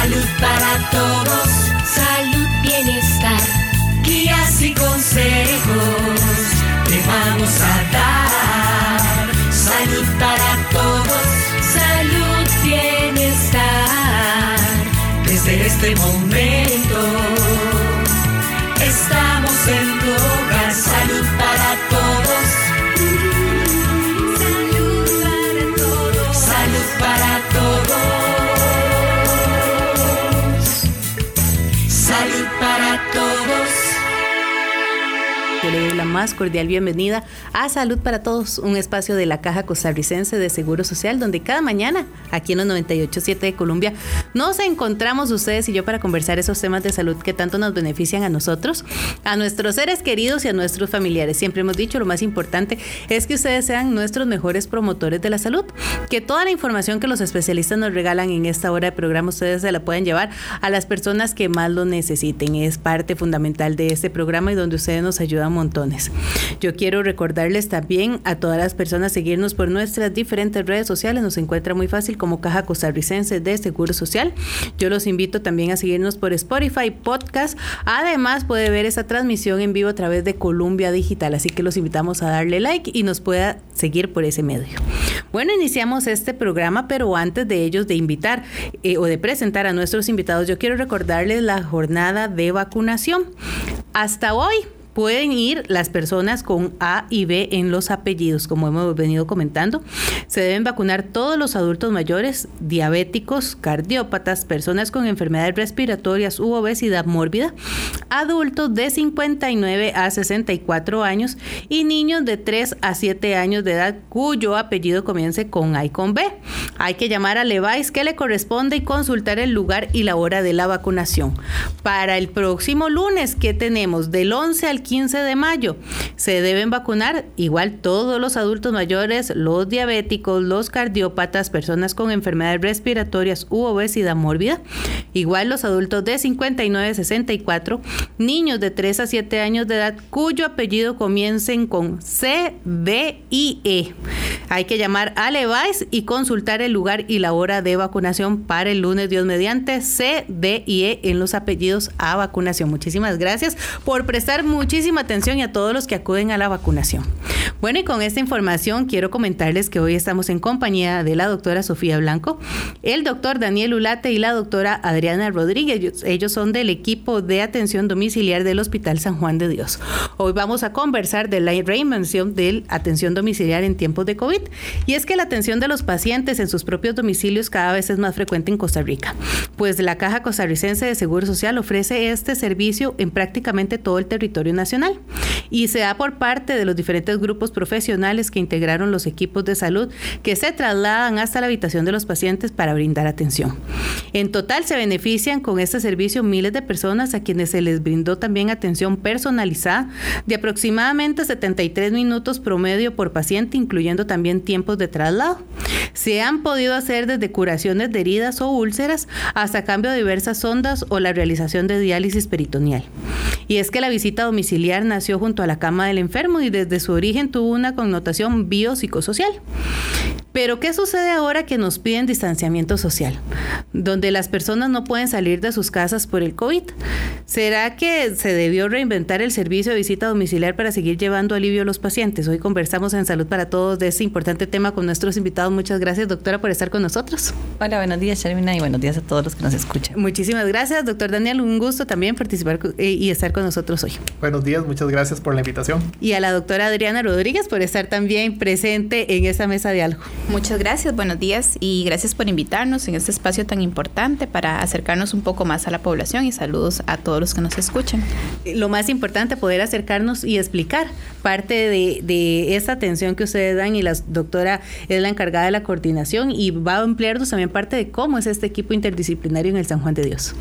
Salud para todos, salud, bienestar, guías y consejos te vamos a dar. Salud para todos, salud, bienestar, desde este momento más cordial bienvenida a Salud para Todos, un espacio de la Caja Costarricense de Seguro Social, donde cada mañana, aquí en los 98.7 de Colombia, nos encontramos ustedes y yo para conversar esos temas de salud que tanto nos benefician a nosotros, a nuestros seres queridos y a nuestros familiares. Siempre hemos dicho, lo más importante es que ustedes sean nuestros mejores promotores de la salud, que toda la información que los especialistas nos regalan en esta hora de programa, ustedes se la pueden llevar a las personas que más lo necesiten. Es parte fundamental de este programa y donde ustedes nos ayudan montones. Yo quiero recordarles también a todas las personas seguirnos por nuestras diferentes redes sociales. Nos encuentra muy fácil como Caja Costarricense de Seguro Social. Yo los invito también a seguirnos por Spotify Podcast. Además, puede ver esa transmisión en vivo a través de Columbia Digital. Así que los invitamos a darle like y nos pueda seguir por ese medio. Bueno, iniciamos este programa, pero antes de ellos de invitar eh, o de presentar a nuestros invitados, yo quiero recordarles la jornada de vacunación. Hasta hoy pueden ir las personas con A y B en los apellidos, como hemos venido comentando. Se deben vacunar todos los adultos mayores, diabéticos, cardiópatas, personas con enfermedades respiratorias u obesidad mórbida, adultos de 59 a 64 años y niños de 3 a 7 años de edad cuyo apellido comience con A y con B. Hay que llamar a Levice que le corresponde y consultar el lugar y la hora de la vacunación. Para el próximo lunes, que tenemos? Del 11 al 15 de mayo. Se deben vacunar igual todos los adultos mayores, los diabéticos, los cardiópatas, personas con enfermedades respiratorias u obesidad mórbida, igual los adultos de 59 a 64, niños de 3 a 7 años de edad cuyo apellido comiencen con C, D y E. Hay que llamar a Levice y consultar el lugar y la hora de vacunación para el lunes, Dios mediante, C, D y E en los apellidos a vacunación. Muchísimas gracias por prestar muchísima atención y a todos los que acuden a la vacunación. Bueno, y con esta información quiero comentarles que hoy estamos en compañía de la doctora Sofía Blanco, el doctor Daniel Ulate y la doctora Adriana Rodríguez. Ellos, son del equipo de atención domiciliar del Hospital San Juan de Dios. Hoy vamos a conversar de la reinvención de atención domiciliar en tiempos de COVID. Y es que la atención de los pacientes en sus propios domicilios cada vez es más frecuente en Costa Rica, pues la Caja Costarricense de Seguro Social ofrece este servicio en prácticamente todo el territorio nacional y se da por parte de los diferentes grupos profesionales que integraron los equipos de salud que se trasladan hasta la habitación de los pacientes para brindar atención. En total se benefician con este servicio miles de personas a quienes se les brindó también atención personalizada de aproximadamente 73 minutos promedio por paciente, incluyendo también tiempos de traslado. Se han podido hacer desde curaciones de heridas o úlceras hasta cambio de diversas sondas o la realización de diálisis peritoneal. Y es que la visita domiciliar nació junto a la cama del enfermo y desde su origen tuvo una connotación biopsicosocial. Pero ¿qué sucede ahora que nos piden distanciamiento social? Donde las personas no pueden salir de sus casas por el COVID. ¿Será que se debió reinventar el servicio de visita domiciliar para seguir llevando alivio a los pacientes? Hoy conversamos en Salud para Todos de este importante tema con nuestros invitados. Muchas gracias, doctora, por estar con nosotros. Hola, buenos días, Sharmina, y buenos días a todos los que nos escuchan. Muchísimas gracias, doctor Daniel. Un gusto también participar eh, y estar con nosotros hoy. Buenos días, muchas gracias por la invitación. Y a la doctora Adriana Rodríguez por estar también presente en esta mesa de algo. Muchas gracias, buenos días y gracias por invitarnos en este espacio tan importante para acercarnos un poco más a la población y saludos a todos los que nos escuchan. Lo más importante, poder acercarnos y explicar parte de, de esa atención que ustedes dan y la doctora es la encargada de la coordinación y va a ampliarnos también parte de cómo es este equipo interdisciplinario en el San Juan de Dios.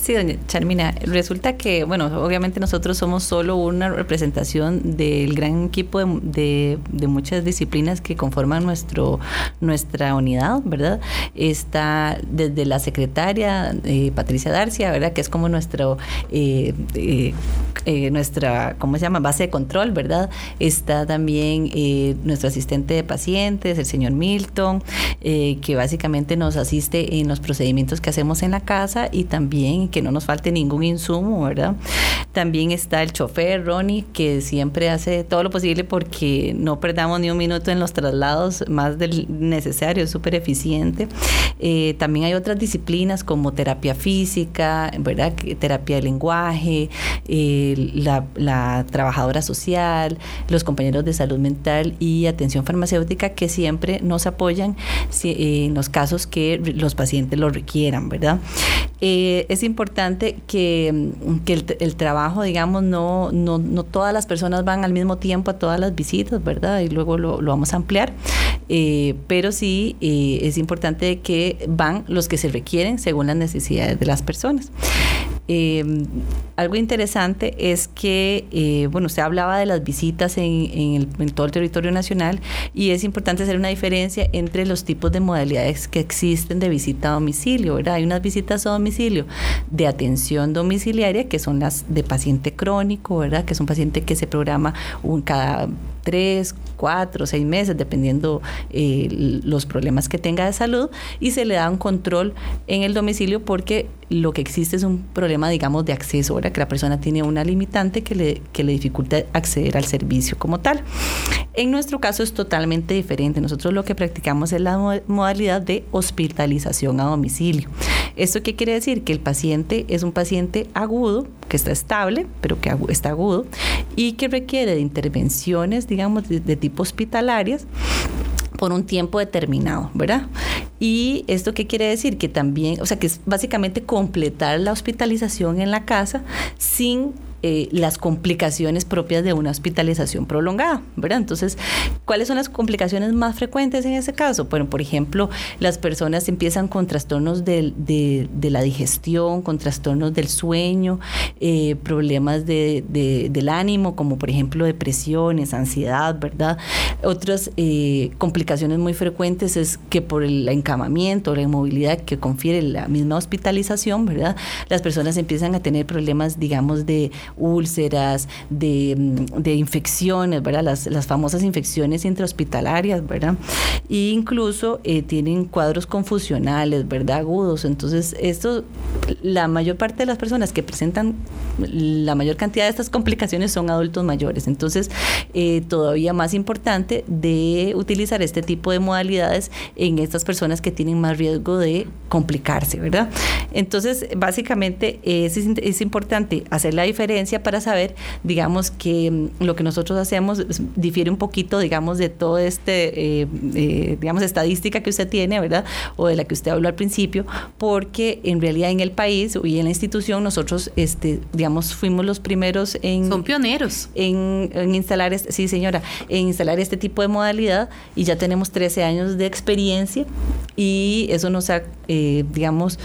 Sí, doña Charmina, resulta que, bueno, obviamente nosotros somos solo una representación del gran equipo de, de, de muchas disciplinas que conforman nuestro nuestra unidad, ¿verdad? Está desde la secretaria eh, Patricia Darcia, ¿verdad? Que es como nuestro, eh, eh, nuestra, ¿cómo se llama? Base de control, ¿verdad? Está también nuestro asistente de pacientes, el señor Milton, que básicamente nos asiste en los procedimientos que hacemos en la casa y también que no nos falte ningún insumo, ¿verdad? También está el chofer, Ronnie, que siempre hace todo lo posible porque no perdamos ni un minuto en los traslados más del necesario, es súper eficiente. Eh, también hay otras disciplinas como terapia física, ¿verdad? terapia de lenguaje, eh, la, trabajadora social, los compañeros de salud mental y atención farmacéutica que siempre nos apoyan eh, en los casos que los pacientes lo requieran, ¿verdad? es importante que, que el, trabajo, digamos, no, no, todas las personas van al mismo tiempo a todas las visitas, ¿verdad? Y luego lo, vamos a ampliar. Eh, pero sí eh, es importante que van los que se requieren según las necesidades de las personas. Eh, algo interesante es que, eh, bueno, usted hablaba de las visitas en, todo el territorio nacional y es importante hacer una diferencia entre los tipos de modalidades que existen de visita a domicilio, ¿verdad? Hay unas visitas a domicilio de atención domiciliaria que son las de paciente crónico, ¿verdad? Que es un paciente que se programa un, cada tres, cuatro, seis meses, dependiendo eh, los problemas que tenga de salud, y se le da un control en el domicilio porque lo que existe es un problema, digamos, de acceso, ahora que la persona tiene una limitante que le, que le dificulta acceder al servicio como tal. En nuestro caso es totalmente diferente. Nosotros lo que practicamos es la modalidad de hospitalización a domicilio. ¿Esto qué quiere decir? Que el paciente es un paciente agudo, que está estable, pero que está agudo, y que requiere de intervenciones, digamos, de tipo hospitalarias por un tiempo determinado, ¿verdad? Y esto qué quiere decir? Que también, o sea, que es básicamente completar la hospitalización en la casa sin eh, las complicaciones propias de una hospitalización prolongada, ¿verdad? Entonces, ¿cuáles son las complicaciones más frecuentes en ese caso? Bueno, por ejemplo, las personas empiezan con trastornos de, la digestión, con trastornos del sueño, eh, problemas del ánimo, como por ejemplo depresiones, ansiedad, ¿verdad? Otras eh, complicaciones muy frecuentes es que por el encamamiento, la inmovilidad que confiere la misma hospitalización, ¿verdad? Las personas empiezan a tener problemas, digamos, de úlceras, de, mm, infecciones, ¿verdad? Las, las, famosas infecciones intrahospitalarias, ¿verdad? E incluso eh, tienen cuadros confusionales, ¿verdad? Agudos. Entonces, esto, la mayor parte de las personas que presentan la mayor cantidad de estas complicaciones son adultos mayores. Entonces, eh, todavía más importante de utilizar este tipo de modalidades en estas personas que tienen más riesgo de complicarse, ¿verdad? Entonces, básicamente es, es importante hacer la diferencia para saber, digamos, que mm, lo que nosotros hacemos difiere un poquito, digamos, de todo este, eh, eh, digamos, estadística que usted tiene, ¿verdad? O de la que usted habló al principio, porque en realidad en el país y en la institución nosotros, este, digamos, fuimos los primeros en... Son pioneros. En, instalar, este, sí señora, en instalar este tipo de modalidad y ya tenemos 13 años de experiencia y eso nos ha, eh, digamos,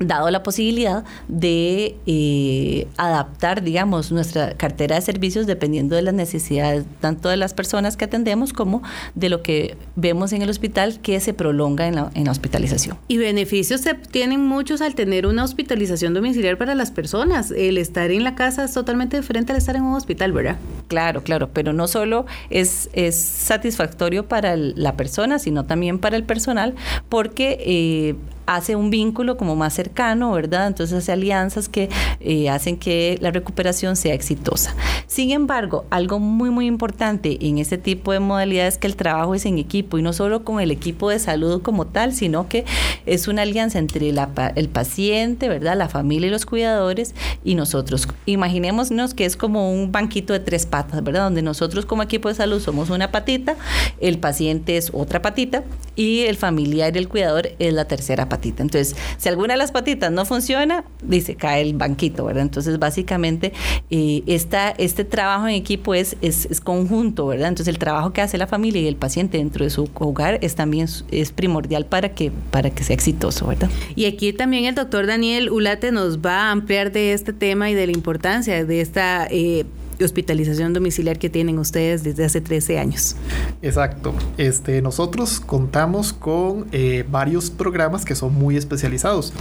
dado la posibilidad de eh, adaptar, digamos, nuestra cartera de servicios dependiendo de las necesidades tanto de las personas que atendemos como de lo que vemos en el hospital que se prolonga en la, en la hospitalización. Y beneficios se tienen muchos al tener una hospitalización domiciliar para las personas. El estar en la casa es totalmente diferente al estar en un hospital, ¿verdad? Claro, claro, pero no solo es, es satisfactorio para la persona, sino también para el personal, porque eh, hace un vínculo como más cercano, ¿verdad? Entonces hace alianzas que eh, hacen que la recuperación sea exitosa. Sin embargo, algo muy, muy importante en este tipo de modalidades es que el trabajo es en equipo y no solo con el equipo de salud como tal, sino que es una alianza entre el paciente, ¿verdad? La familia y los cuidadores y nosotros. Imaginémonos que es como un banquito de tres patas, ¿verdad? Donde nosotros como equipo de salud somos una patita, el paciente es otra patita y el familiar y el cuidador es la tercera patita patita. Entonces, si alguna de las patitas no funciona, dice, cae el banquito, ¿verdad? Entonces, básicamente, eh, este trabajo en equipo es, es, conjunto, ¿verdad? Entonces, el trabajo que hace la familia y el paciente dentro de su hogar es también es primordial para que, para que sea exitoso, ¿verdad? Y aquí también el doctor Daniel Ulate nos va a ampliar de este tema y de la importancia de esta... Eh, hospitalización domiciliar que tienen ustedes desde hace 13 años. Exacto. Este, nosotros contamos con eh, varios programas que son muy especializados.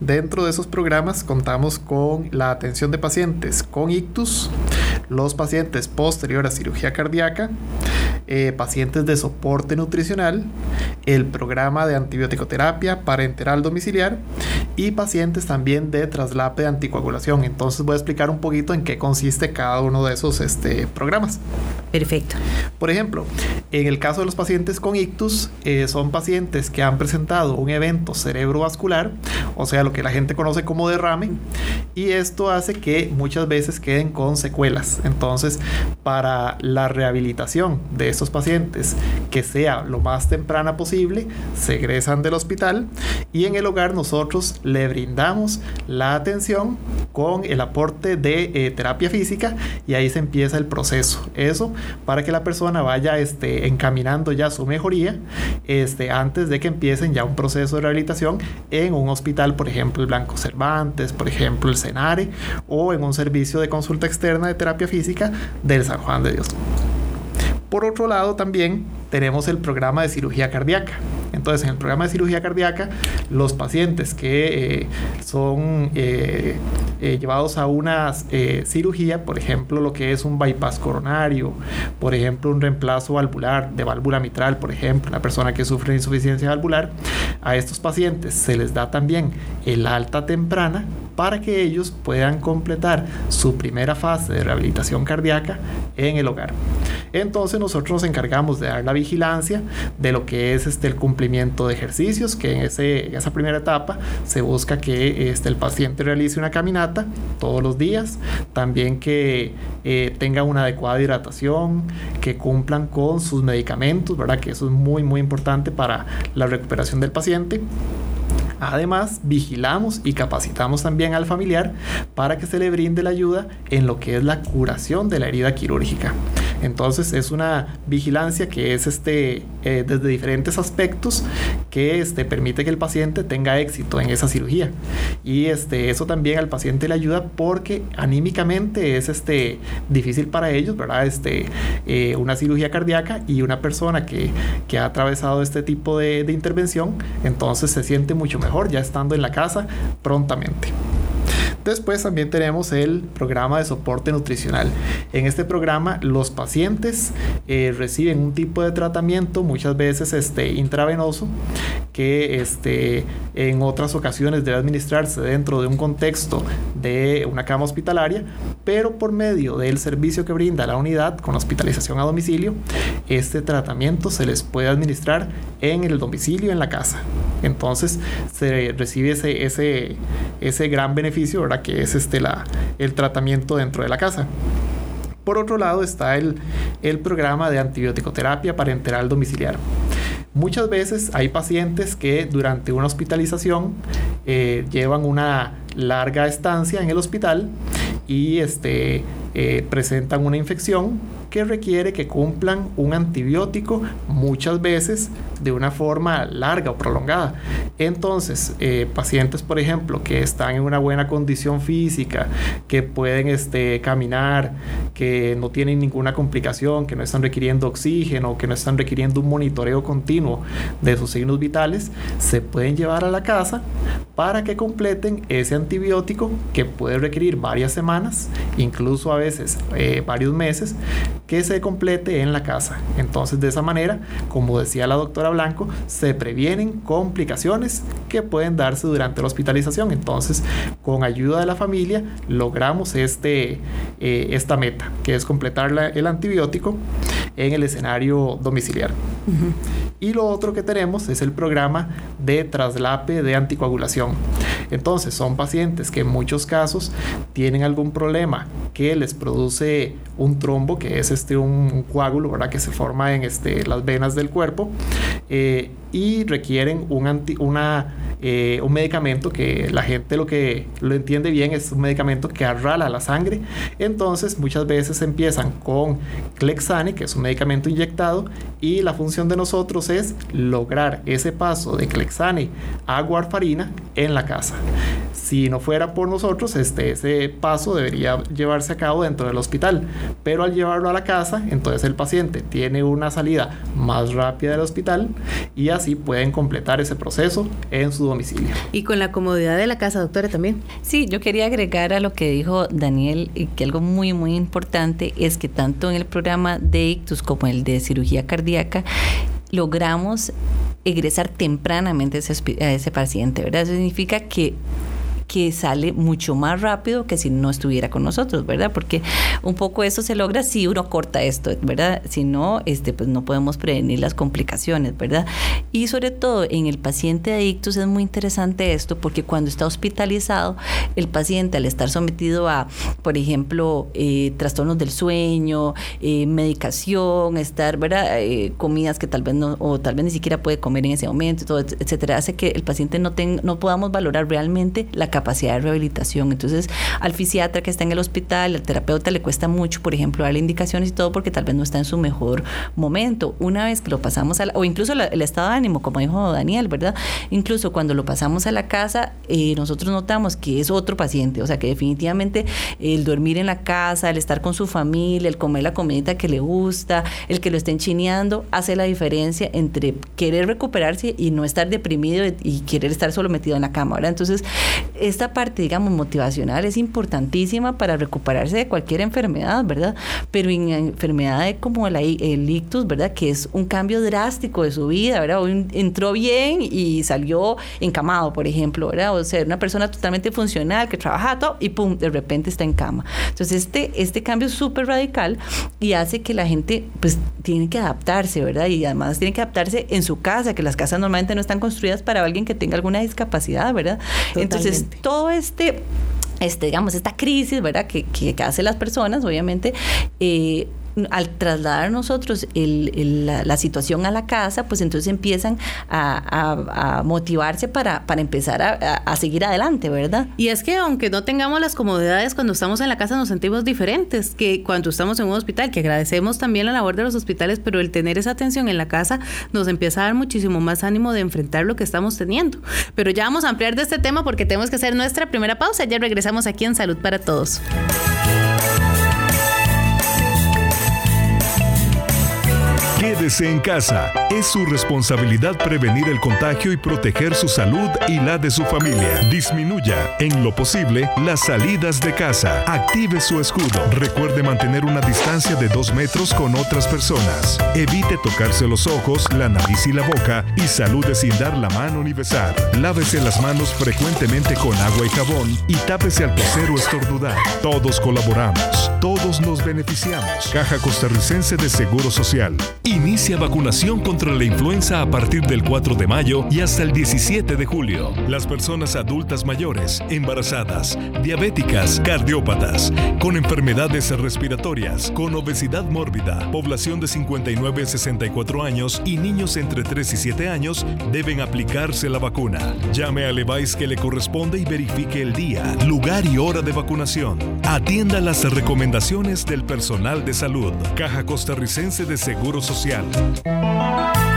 Dentro de esos programas contamos con la atención de pacientes con ictus, los pacientes posterior a cirugía cardíaca, eh, pacientes de soporte nutricional, el programa de antibiótico-terapia parenteral domiciliar y pacientes también de traslape de anticoagulación. Entonces voy a explicar un poquito en qué consiste cada uno de esos este, programas. Perfecto. Por ejemplo, en el caso de los pacientes con ictus, eh, son pacientes que han presentado un evento cerebrovascular, o sea, lo que la gente conoce como derrame, y esto hace que muchas veces queden con secuelas. Entonces, para la rehabilitación de estos pacientes, que sea lo más temprana posible, se egresan del hospital y en el hogar nosotros le brindamos la atención con el aporte de eh, terapia física y ahí se empieza el proceso. Eso para que la persona vaya este, encaminando ya su mejoría este, antes de que empiecen ya un proceso de rehabilitación en un hospital, por ejemplo, el Blanco Cervantes, por ejemplo, el Senare o en un servicio de consulta externa de terapia física del San Juan de Dios. Por otro lado, también tenemos el programa de cirugía cardíaca. Entonces, en el programa de cirugía cardíaca, los pacientes que eh, son eh, eh, llevados a una cirugía, por ejemplo, lo que es un bypass coronario, por ejemplo, un reemplazo valvular de válvula mitral, por ejemplo, una persona que sufre insuficiencia valvular, a estos pacientes se les da también el alta temprana para que ellos puedan completar su primera fase de rehabilitación cardíaca en el hogar. Entonces nosotros nos encargamos de dar la vigilancia de lo que es este, el cumplimiento de ejercicios, que en, esa primera etapa se busca que este, el paciente realice una caminata todos los días, también que eh, tenga una adecuada hidratación, que cumplan con sus medicamentos, ¿verdad? Que eso es muy, muy importante para la recuperación del paciente. Además, vigilamos y capacitamos también al familiar para que se le brinde la ayuda en lo que es la curación de la herida quirúrgica. Entonces es una vigilancia que es este, eh, desde diferentes aspectos que este, permite que el paciente tenga éxito en esa cirugía. Y este, eso también al paciente le ayuda porque anímicamente es este, difícil para ellos, ¿verdad? Este, eh, una cirugía cardíaca y una persona que, que ha atravesado este tipo de, de intervención, entonces se siente mucho mejor ya estando en la casa prontamente. Después también tenemos el programa de soporte nutricional. En este programa los pacientes eh, reciben un tipo de tratamiento, muchas veces este, intravenoso, que este, en otras ocasiones debe administrarse dentro de un contexto de una cama hospitalaria, pero por medio del servicio que brinda la unidad con hospitalización a domicilio, este tratamiento se les puede administrar en el domicilio, en la casa. Entonces se recibe ese, ese, ese gran beneficio, ¿verdad? Que es este, la, el tratamiento dentro de la casa. Por otro lado está el, el programa de antibiótico-terapia parenteral domiciliar. Muchas veces hay pacientes que durante una hospitalización eh, llevan una larga estancia en el hospital y este, eh, presentan una infección que requiere que cumplan un antibiótico muchas veces de una forma larga o prolongada. Entonces, eh, pacientes, por ejemplo, que están en una buena condición física, que pueden este, caminar, que no tienen ninguna complicación, que no están requiriendo oxígeno, que no están requiriendo un monitoreo continuo de sus signos vitales, se pueden llevar a la casa para que completen ese antibiótico que puede requerir varias semanas, incluso a veces eh, varios meses, que se complete en la casa. Entonces, de esa manera, como decía la doctora Blanco, se previenen complicaciones que pueden darse durante la hospitalización. Entonces, con ayuda de la familia, logramos este, eh, esta meta, que es completar el antibiótico en el escenario domiciliar. Y lo otro que tenemos es el programa de traslape de anticoagulación. Entonces, son pacientes que en muchos casos tienen algún problema que les produce un trombo, que es este un, coágulo, ¿verdad? Que se forma en este, las venas del cuerpo eh, y requieren un, anti, una, eh, un medicamento que la gente lo que lo entiende bien es un medicamento que arrala la sangre. Entonces, muchas veces empiezan con Clexane, que es un medicamento inyectado, y la función de nosotros es lograr ese paso de Clexane a warfarina en la casa. Si no fuera por nosotros, este, ese paso debería llevarse a cabo dentro del hospital, pero al llevarlo a la casa, entonces el paciente tiene una salida más rápida del hospital y así pueden completar ese proceso en su domicilio. Y con la comodidad de la casa, doctora, también. Sí, yo quería agregar a lo que dijo Daniel que algo muy, muy importante es que tanto en el programa de ictus como el de cirugía cardíaca, logramos egresar tempranamente a ese, a ese paciente, ¿verdad? Eso significa que que sale mucho más rápido que si no estuviera con nosotros, ¿verdad? Porque un poco eso se logra si uno corta esto, ¿verdad? Si no, este, pues no podemos prevenir las complicaciones, ¿verdad? Y sobre todo en el paciente adicto es muy interesante esto porque cuando está hospitalizado, el paciente al estar sometido a, por ejemplo, eh, trastornos del sueño, eh, medicación, estar, ¿verdad? Eh, comidas que tal vez no, o tal vez ni siquiera puede comer en ese momento, todo, etcétera, hace que el paciente no, no podamos valorar realmente la capacidad de rehabilitación. Entonces, al fisiatra que está en el hospital, al terapeuta le cuesta mucho, por ejemplo, darle indicaciones y todo porque tal vez no está en su mejor momento. Una vez que lo pasamos a la, o incluso el estado de ánimo, como dijo Daniel, ¿verdad? Incluso cuando lo pasamos a la casa, eh, nosotros notamos que es otro paciente, o sea que definitivamente el dormir en la casa, el estar con su familia, el comer la comidita que le gusta, el que lo estén chineando, hace la diferencia entre querer recuperarse y no estar deprimido y querer estar solo metido en la cama, ¿verdad? Entonces, esta parte, digamos, motivacional es importantísima para recuperarse de cualquier enfermedad, ¿verdad? Pero en enfermedades como la, el ictus, ¿verdad? Que es un cambio drástico de su vida, ¿verdad? entró bien y salió encamado, por ejemplo, ¿verdad? O sea, una persona totalmente funcional que trabaja todo y pum, de repente está en cama. Entonces, este, este cambio es súper radical y hace que la gente, pues, tiene que adaptarse, ¿verdad? Y además tiene que adaptarse en su casa, que las casas normalmente no están construidas para alguien que tenga alguna discapacidad, ¿verdad? Entonces, todo este este, digamos, esta crisis, ¿verdad? Que, que, hace las personas, obviamente, eh, al trasladar nosotros la, situación a la casa, pues entonces empiezan a, motivarse para, para empezar a, seguir adelante, ¿verdad? Y es que aunque no tengamos las comodidades cuando estamos en la casa nos sentimos diferentes que cuando estamos en un hospital, que agradecemos también la labor de los hospitales, pero el tener esa atención en la casa nos empieza a dar muchísimo más ánimo de enfrentar lo que estamos teniendo. Pero ya vamos a ampliar de este tema porque tenemos que hacer nuestra primera pausa. Ya regresamos aquí en Salud para Todos. Quédese en casa. Es su responsabilidad prevenir el contagio y proteger su salud y la de su familia. Disminuya, en lo posible, las salidas de casa. Active su escudo. Recuerde mantener una distancia de dos metros con otras personas. Evite tocarse los ojos, la nariz y la boca y salude sin dar la mano ni besar. Lávese las manos frecuentemente con agua y jabón y tápese al toser o estornudar. Todos colaboramos. Todos nos beneficiamos. Caja Costarricense de Seguro Social. Inicia vacunación contra la influenza a partir del 4 de mayo y hasta el 17 de julio. Las personas adultas mayores, embarazadas, diabéticas, cardiópatas, con enfermedades respiratorias, con obesidad mórbida, población de 59 a 64 años y niños entre 3 y 7 años deben aplicarse la vacuna. Llame al EVAIS que le corresponde y verifique el día, lugar y hora de vacunación. Atienda las recomendaciones del personal de salud. Caja Costarricense de Seguro Social Colombia.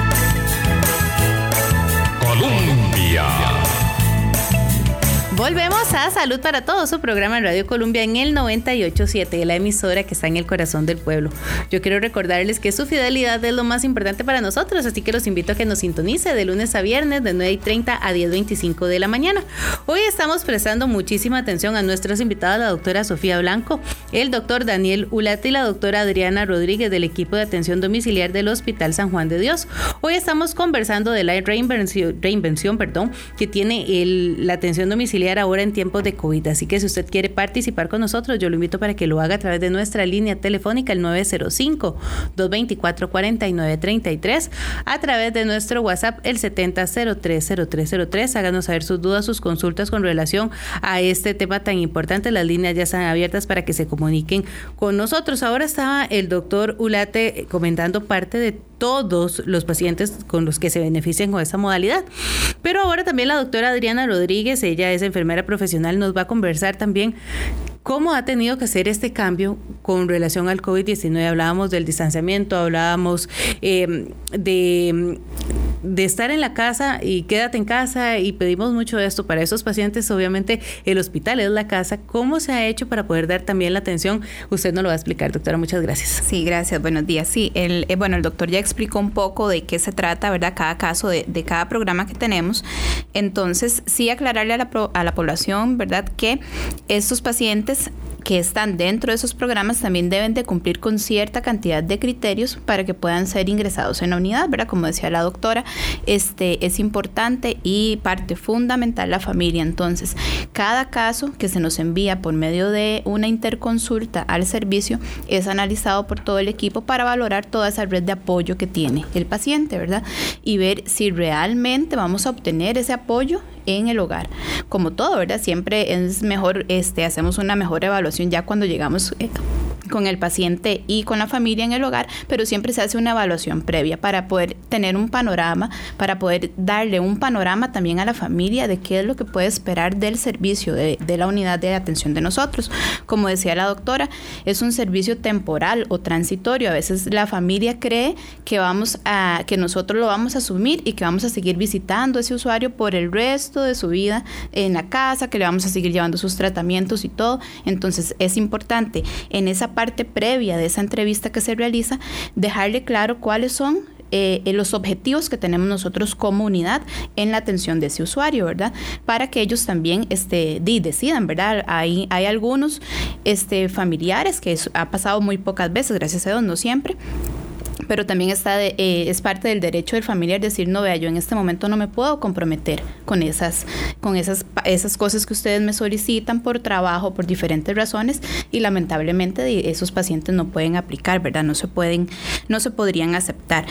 Volvemos a Salud para Todos, su programa en Radio Colombia en el 987, la emisora que está en el corazón del pueblo. Yo quiero recordarles que su fidelidad es lo más importante para nosotros, así que los invito a que nos sintonice de lunes a viernes de 9 y 30 a 10.25 de la mañana. Hoy estamos prestando muchísima atención a nuestras invitadas, la doctora Sofía Blanco, el doctor Daniel Ulate y la doctora Adriana Rodríguez del equipo de atención domiciliar del Hospital San Juan de Dios. Hoy estamos conversando de la reinvención, reinvención perdón, que tiene el, la atención domiciliar ahora en tiempos de COVID. Así que si usted quiere participar con nosotros, yo lo invito para que lo haga a través de nuestra línea telefónica, el 905-224-4933, a través de nuestro WhatsApp, el 70030303. Háganos saber sus dudas, sus consultas con relación a este tema tan importante. Las líneas ya están abiertas para que se comuniquen con nosotros. Ahora estaba el doctor Ulate comentando parte de todos los pacientes con los que se benefician con esta modalidad. Pero ahora también la doctora Adriana Rodríguez, ella es enfermera profesional, nos va a conversar también ¿Cómo ha tenido que hacer este cambio con relación al COVID-19? Hablábamos del distanciamiento, hablábamos eh, de, de estar en la casa y quédate en casa y pedimos mucho esto para esos pacientes. Obviamente el hospital es la casa. ¿Cómo se ha hecho para poder dar también la atención? Usted nos lo va a explicar, doctora. Muchas gracias. Sí, gracias. Buenos días. Sí, el, eh, bueno, el doctor ya explicó un poco de qué se trata, ¿verdad? Cada caso de, cada programa que tenemos. Entonces, sí aclararle a la, a la población, ¿verdad? Que estos pacientes this que están dentro de esos programas también deben de cumplir con cierta cantidad de criterios para que puedan ser ingresados en la unidad, ¿verdad? Como decía la doctora, este es importante y parte fundamental la familia. Entonces, cada caso que se nos envía por medio de una interconsulta al servicio es analizado por todo el equipo para valorar toda esa red de apoyo que tiene el paciente, ¿verdad? Y ver si realmente vamos a obtener ese apoyo en el hogar. Como todo, ¿verdad? Siempre es mejor, este, hacemos una mejor evaluación ya cuando llegamos eh, con el paciente y con la familia en el hogar, pero siempre se hace una evaluación previa para poder tener un panorama, para poder darle un panorama también a la familia de qué es lo que puede esperar del servicio de, de la unidad de atención de nosotros. Como decía la doctora, es un servicio temporal o transitorio. A veces la familia cree que vamos a, que nosotros lo vamos a asumir y que vamos a seguir visitando a ese usuario por el resto de su vida en la casa, que le vamos a seguir llevando sus tratamientos y todo. Entonces es importante en esa parte previa de esa entrevista que se realiza dejarle claro cuáles son eh, los objetivos que tenemos nosotros como unidad en la atención de ese usuario, ¿verdad? Para que ellos también este, decidan, ¿verdad? Hay, hay algunos este, familiares que ha pasado muy pocas veces, gracias a Dios, no siempre pero también está de, eh, es parte del derecho del familiar decir, no vea, yo en este momento no me puedo comprometer con esas, con esas, esas cosas que ustedes me solicitan por trabajo, por diferentes razones, y lamentablemente esos pacientes no pueden aplicar, ¿verdad? No se pueden, no se podrían aceptar.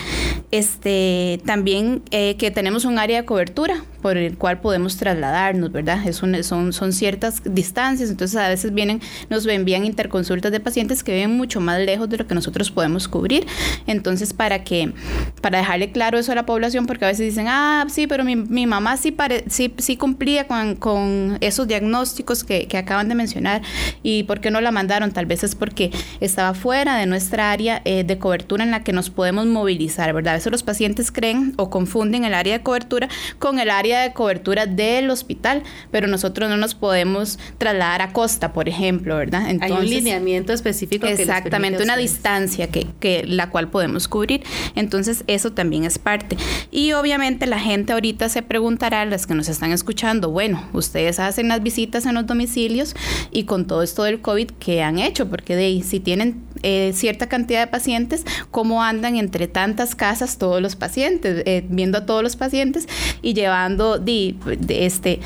Este, también eh, que tenemos un área de cobertura por el cual podemos trasladarnos, ¿verdad? Es son, son ciertas distancias, entonces a veces vienen, nos envían interconsultas de pacientes que viven mucho más lejos de lo que nosotros podemos cubrir. Entonces, para que, para dejarle claro eso a la población, porque a veces dicen, ah, sí, pero mi, mi mamá sí, pare, sí, sí cumplía con, con esos diagnósticos que, que, acaban de mencionar, y por qué no la mandaron, tal vez es porque estaba fuera de nuestra área eh, de cobertura en la que nos podemos movilizar, ¿verdad? A veces los pacientes creen o confunden el área de cobertura con el área de cobertura del hospital, pero nosotros no nos podemos trasladar a costa, por ejemplo, ¿verdad? Entonces, Hay un lineamiento específico. Exactamente, una distancia que, que, la cual podemos cubrir. Entonces, eso también es parte. Y obviamente la gente ahorita se preguntará, las que nos están escuchando, bueno, ustedes hacen las visitas en los domicilios y con todo esto del COVID, ¿qué han hecho? Porque de si tienen eh, cierta cantidad de pacientes, ¿cómo andan entre tantas casas todos los pacientes? Eh, viendo a todos los pacientes y llevando de, este,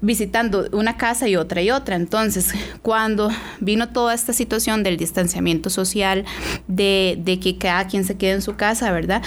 visitando una casa y otra y otra. Entonces, cuando vino toda esta situación del distanciamiento social, de, de que cada quien se quede en su casa, ¿verdad?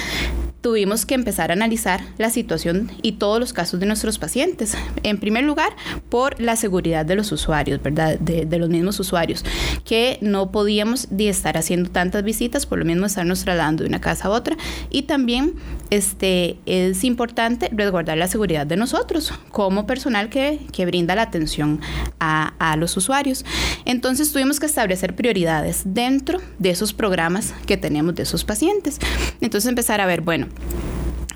Tuvimos que empezar a analizar la situación y todos los casos de nuestros pacientes. En primer lugar, por la seguridad de los usuarios, ¿verdad? De, de los mismos usuarios, que no podíamos estar haciendo tantas visitas, por lo mismo estarnos trasladando de una casa a otra. Y también este, es importante resguardar la seguridad de nosotros como personal que, que brinda la atención a, a los usuarios. Entonces tuvimos que establecer prioridades dentro de esos programas que tenemos de esos pacientes. Entonces empezar a ver, bueno,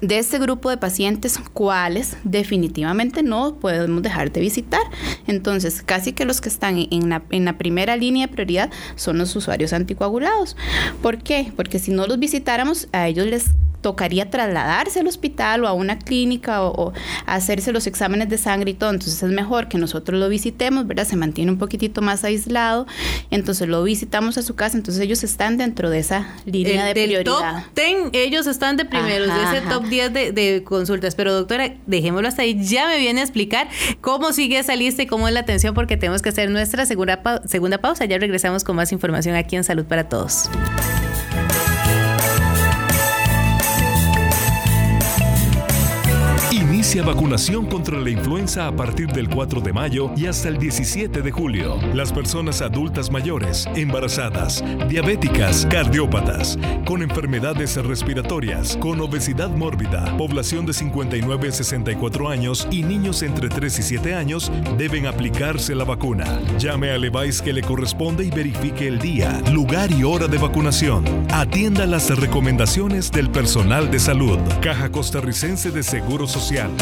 de este grupo de pacientes, cuáles definitivamente no podemos dejar de visitar. Entonces, casi que los que están en la, en la, primera línea de prioridad son los usuarios anticoagulados. ¿Por qué? Porque si no los visitáramos, a ellos les tocaría trasladarse al hospital o a una clínica o, hacerse los exámenes de sangre y todo. Entonces es mejor que nosotros lo visitemos, ¿verdad? Se mantiene un poquitito más aislado. Entonces lo visitamos a su casa. Entonces ellos están dentro de esa línea de prioridad. Top ellos están de primeros, de ese top 10 de, de, consultas. Pero doctora, dejémoslo hasta ahí. Ya me viene a explicar cómo sigue esa lista y cómo es la atención porque tenemos que hacer nuestra segunda, segunda pausa. Ya regresamos con más información aquí en Salud para Todos. Inicia vacunación contra la influenza a partir del 4 de mayo y hasta el 17 de julio. Las personas adultas mayores, embarazadas, diabéticas, cardiópatas, con enfermedades respiratorias, con obesidad mórbida, población de 59 a 64 años y niños entre 3 y 7 años deben aplicarse la vacuna. Llame al EVAIS que le corresponde y verifique el día, lugar y hora de vacunación. Atienda las recomendaciones del personal de salud. Caja Costarricense de Seguro Social.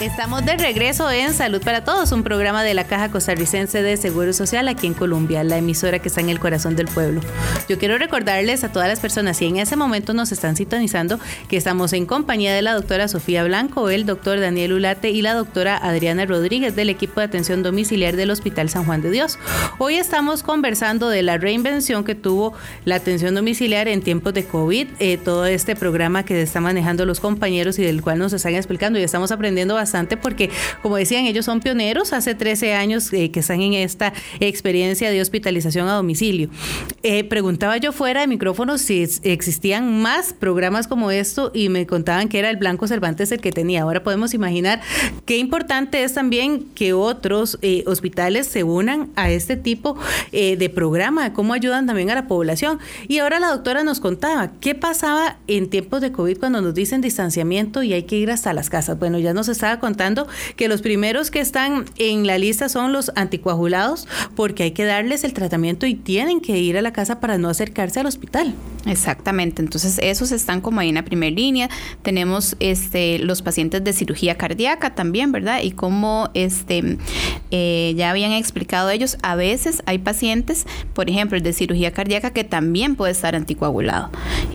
Estamos de regreso en Salud para Todos, un programa de la Caja Costarricense de Seguro Social aquí en Colombia, la emisora que está en el corazón del pueblo. Yo quiero recordarles a todas las personas, si en ese momento nos están sintonizando, que estamos en compañía de la doctora Sofía Blanco, el doctor Daniel Ulate y la doctora Adriana Rodríguez del equipo de atención domiciliar del Hospital San Juan de Dios. Hoy estamos conversando de la reinvención que tuvo la atención domiciliar en tiempos de COVID, eh, todo este programa que están manejando los compañeros y del cual nos están explicando y estamos aprendiendo bastante porque, como decían, ellos son pioneros, hace 13 años eh, que están en esta experiencia de hospitalización a domicilio. Eh, preguntaba yo fuera de micrófono si existían más programas como esto y me contaban que era el Blanco Cervantes el que tenía. Ahora podemos imaginar qué importante es también que otros eh, hospitales se unan a este tipo de programa, cómo ayudan también a la población. Y ahora la doctora nos contaba qué pasaba en tiempos de COVID cuando nos dicen distanciamiento y hay que ir hasta las casas. Bueno, ya nos estaba contando que los primeros que están en la lista son los anticoagulados porque hay que darles el tratamiento y tienen que ir a la casa para no acercarse al hospital. Exactamente, entonces esos están como ahí en la primera línea. Tenemos este los pacientes de cirugía cardíaca también, ¿verdad? Y como este eh, ya habían explicado ellos, a veces hay pacientes, por ejemplo, el de cirugía cardíaca que también puede estar anticoagulado.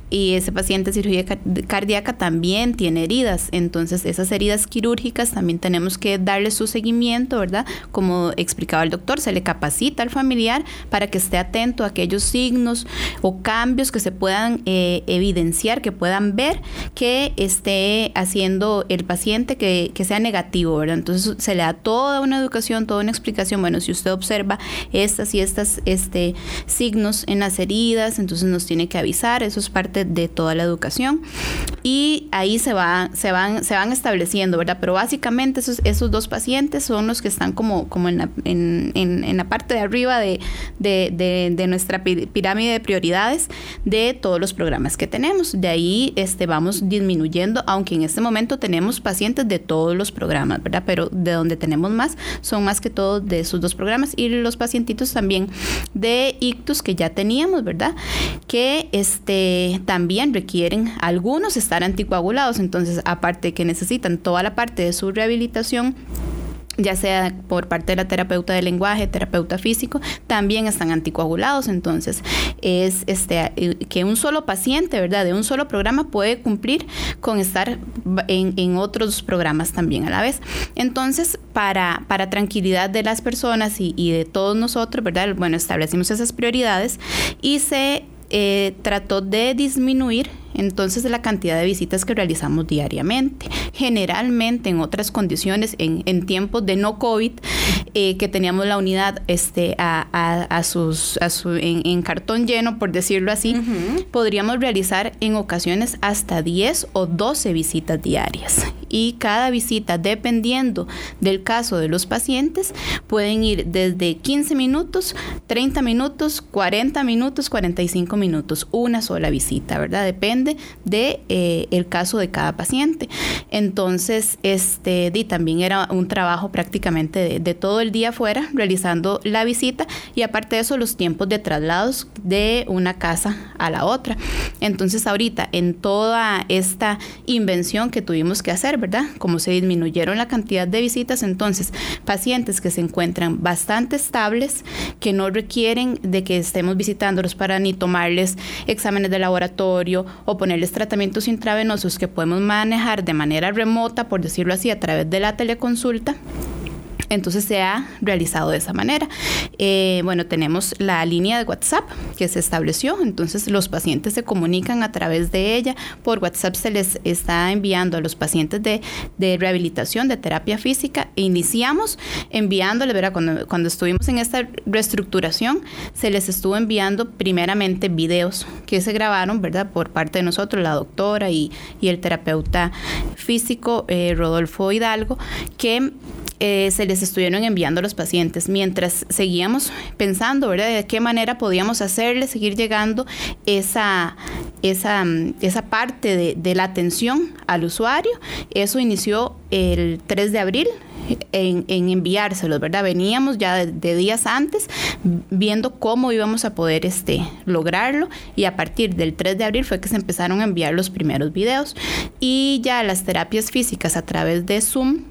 Y ese paciente de cirugía car- cardíaca también tiene heridas, entonces esas heridas quirúrgicas también tenemos que darle su seguimiento, ¿verdad? Como explicaba el doctor, se le capacita al familiar para que esté atento a aquellos signos o cambios que se puedan eh, evidenciar, que puedan ver que esté haciendo el paciente que, que sea negativo, ¿verdad? Entonces se le da toda una educación, toda una explicación. Bueno, si usted observa estas y estas este, signos en las heridas, entonces nos tiene que avisar, eso es parte de toda la educación. Y ahí se, va, se, van, se van estableciendo, ¿verdad? Pero básicamente esos, esos dos pacientes son los que están como, como en, la, en, en- la parte de arriba de, de- de- nuestra pi- pirámide de prioridades de todos los programas que tenemos. De ahí este, vamos disminuyendo, aunque en este momento tenemos pacientes de todos los programas, ¿verdad? Pero de donde tenemos más son más que todo de esos dos programas y los pacientitos también de ictus que ya teníamos, ¿verdad? Que este, también requieren algunos estar anticoagulados, entonces aparte de que necesitan toda la parte de su rehabilitación, ya sea por parte de la terapeuta de lenguaje, terapeuta físico, también están anticoagulados. Entonces, es este eh, que un solo paciente, ¿verdad? De un solo programa puede cumplir con estar en otros programas también a la vez. Entonces, para, para tranquilidad de las personas y, y de todos nosotros, ¿verdad? Bueno, establecimos esas prioridades y se eh, trató de disminuir entonces la cantidad de visitas que realizamos diariamente. Generalmente en otras condiciones, en, en tiempos de no COVID, eh, que teníamos la unidad este, a, a- a sus, a su, en, en cartón lleno, por decirlo así, podríamos realizar en ocasiones hasta 10 o 12 visitas diarias. Y cada visita, dependiendo del caso de los pacientes, pueden ir desde 15 minutos, 30 minutos, 40 minutos, 45 minutos, una sola visita, ¿verdad? Depende de eh, caso de cada paciente. Entonces, este, di, también era un trabajo prácticamente de, de todo el día afuera, realizando la visita y aparte de eso, los tiempos de traslados de una casa a la otra. Entonces, ahorita, en toda esta invención que tuvimos que hacer, ¿verdad? Como se disminuyeron la cantidad de visitas, entonces, pacientes que se encuentran bastante estables, que no requieren de que estemos visitándolos para ni tomarles exámenes de laboratorio o ponerles tratamientos intravenosos que podemos manejar de manera remota, por decirlo así, a través de la teleconsulta. Entonces se ha realizado de esa manera. Eh, bueno, tenemos la línea de WhatsApp que se estableció, entonces los pacientes se comunican a través de ella. Por WhatsApp se les está enviando a los pacientes de, rehabilitación, de terapia física. E iniciamos enviándoles, ¿verdad? Cuando, cuando estuvimos en esta reestructuración, se les estuvo enviando primeramente videos que se grabaron, ¿verdad? Por parte de nosotros, la doctora y, y el terapeuta físico eh, Rodolfo Hidalgo, que eh, se les estuvieron enviando a los pacientes mientras seguíamos pensando, ¿verdad? De qué manera podíamos hacerle seguir llegando esa, esa, esa parte de, de la atención al usuario. Eso inició el 3 de abril, en, enviárselos, ¿verdad? Veníamos ya de, días antes viendo cómo íbamos a poder este, lograrlo y a partir del 3 de abril fue que se empezaron a enviar los primeros videos y ya las terapias físicas a través de Zoom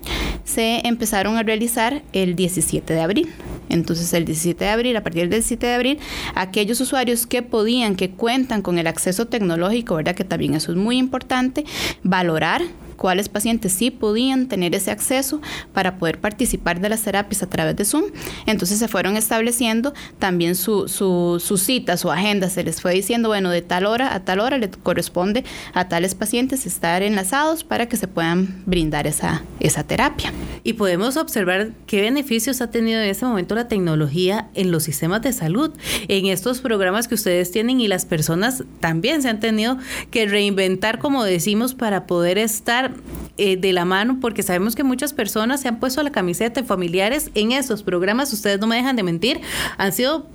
se empezaron a realizar el 17 de abril. Entonces el 17 de abril, a partir del 17 de abril, aquellos usuarios que podían, que cuentan con el acceso tecnológico, ¿verdad? Que también eso es muy importante, valorar cuáles pacientes sí podían tener ese acceso para poder participar de las terapias a través de Zoom. Entonces se fueron estableciendo también su, su, su cita, su agenda, se les fue diciendo, bueno, de tal hora a tal hora le corresponde a tales pacientes estar enlazados para que se puedan brindar esa, esa terapia. Y podemos observar qué beneficios ha tenido en este momento la tecnología en los sistemas de salud, en estos programas que ustedes tienen y las personas también se han tenido que reinventar, como decimos, para poder estar eh, de la mano porque sabemos que muchas personas se han puesto la camiseta de familiares en esos programas, ustedes no me dejan de mentir, han sido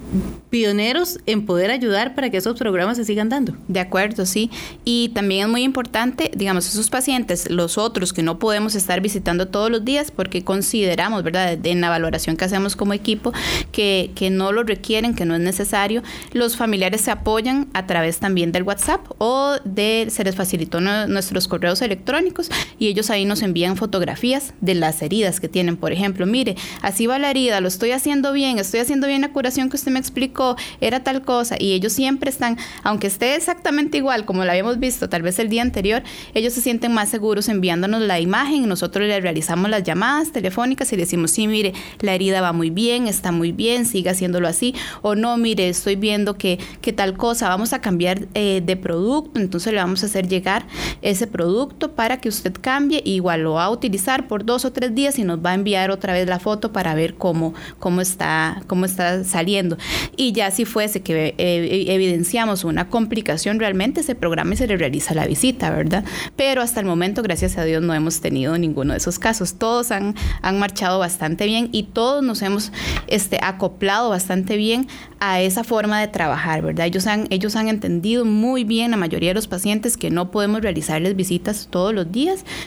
pioneros en poder ayudar para que esos programas se sigan dando. De acuerdo, sí. Y también es muy importante, digamos, esos pacientes, los otros que no podemos estar visitando todos los días porque consideramos, ¿verdad?, en la valoración que hacemos como equipo, que, que no lo requieren, que no es necesario, los familiares se apoyan a través también del WhatsApp o de, se les facilitó nuestros correos electrónicos y ellos ahí nos envían fotografías de las heridas que tienen. Por ejemplo, mire, así va la herida, lo estoy haciendo bien, estoy haciendo bien la curación que usted me explicó, era tal cosa. Y ellos siempre están, aunque esté exactamente igual como lo habíamos visto tal vez el día anterior, ellos se sienten más seguros enviándonos la imagen. Nosotros le realizamos las llamadas telefónicas y decimos, sí, mire, la herida va muy bien, está muy bien, siga haciéndolo así. O no, mire, estoy viendo que, que tal cosa, vamos a cambiar eh, de producto, entonces le vamos a hacer llegar ese producto para que usted cambie, igual lo va a utilizar por dos o tres días y nos va a enviar otra vez la foto para ver cómo, cómo, está, cómo está saliendo. Y ya si fuese que eh, evidenciamos una complicación realmente, se programa y se le realiza la visita, ¿verdad? Pero hasta el momento, gracias a Dios, no hemos tenido ninguno de esos casos. Todos han, han marchado bastante bien y todos nos hemos este, acoplado bastante bien a esa forma de trabajar, ¿verdad? Ellos han, ellos han entendido muy bien, la mayoría de los pacientes, que no podemos realizarles visitas todos los días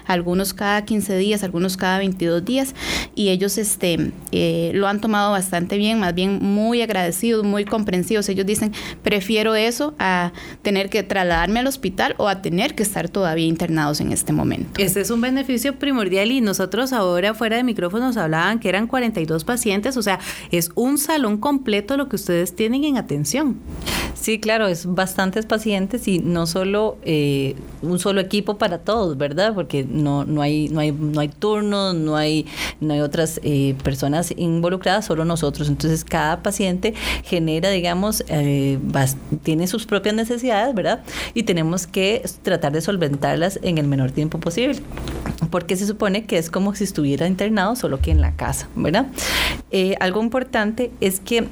algunos cada 15 días, algunos cada 22 días, y ellos este, eh, lo han tomado bastante bien, más bien muy agradecidos, muy comprensivos. Ellos dicen, prefiero eso a tener que trasladarme al hospital o a tener que estar todavía internados en este momento. Este es un beneficio primordial y nosotros ahora fuera de micrófonos hablaban que eran 42 pacientes, o sea, es un salón completo lo que ustedes tienen en atención. Sí, claro, es bastantes pacientes y no solo eh, un solo equipo para todos, ¿verdad? Porque no, no, hay, no, hay, no hay turnos, no hay, no hay otras eh, personas involucradas, solo nosotros. Entonces, cada paciente genera, digamos, eh, tiene sus propias necesidades, ¿verdad? Y tenemos que tratar de solventarlas en el menor tiempo posible. Porque se supone que es como si estuviera internado, solo que en la casa, ¿verdad? algo importante es que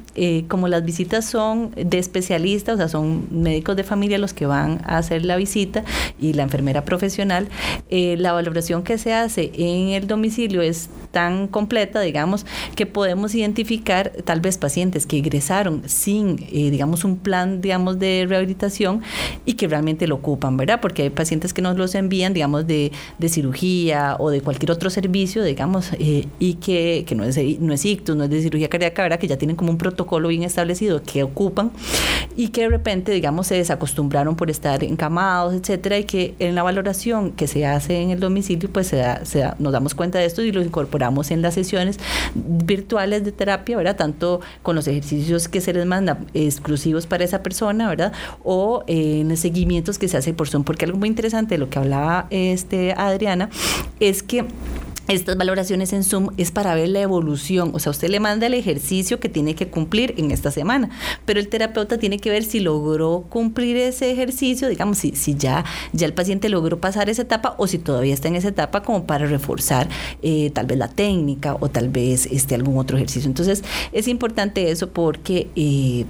como las visitas son de especialistas, o sea, son médicos de familia los que van a hacer la visita y la enfermera profesional. Eh, la valoración que se hace en el domicilio es tan completa, digamos, que podemos identificar tal vez pacientes que ingresaron sin, eh, digamos, un plan, digamos, de rehabilitación y que realmente lo ocupan, ¿verdad? Porque hay pacientes que nos los envían, digamos, de, de cirugía o de cualquier otro servicio, digamos, eh, y que, que, no, es, no es ictus, no es de cirugía cardíaca, ¿verdad? Que ya tienen como un protocolo bien establecido que ocupan y que de repente, digamos, se desacostumbraron por estar encamados, etcétera, y que en la valoración que se hace en el domicilio, pues se da, se da, nos damos cuenta de esto y lo incorporamos en las sesiones virtuales de terapia, ¿verdad? Tanto con los ejercicios que se les manda exclusivos para esa persona, ¿verdad? O en los seguimientos que se hace por Zoom, porque algo muy interesante de lo que hablaba este Adriana es que estas valoraciones en Zoom es para ver la evolución. O sea, usted le manda el ejercicio que tiene que cumplir en esta semana, pero el terapeuta tiene que ver si logró cumplir ese ejercicio, digamos, si, si ya, ya el paciente logró pasar esa etapa o si todavía está en esa etapa como para reforzar eh, tal vez la técnica o tal vez este, algún otro ejercicio. Entonces, es importante eso porque eh,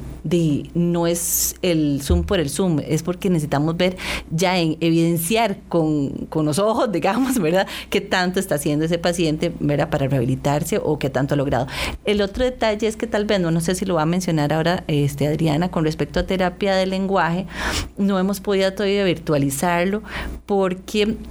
no es el Zoom por el Zoom, es porque necesitamos ver ya en evidenciar con, con los ojos, digamos, ¿verdad?, qué tanto está haciendo ese paciente ¿verdad? para rehabilitarse o qué tanto ha logrado. El otro detalle es que tal vez, no, no sé si lo va a mencionar ahora este, Adriana, con respecto a terapia del lenguaje, no hemos podido todavía virtualizarlo porque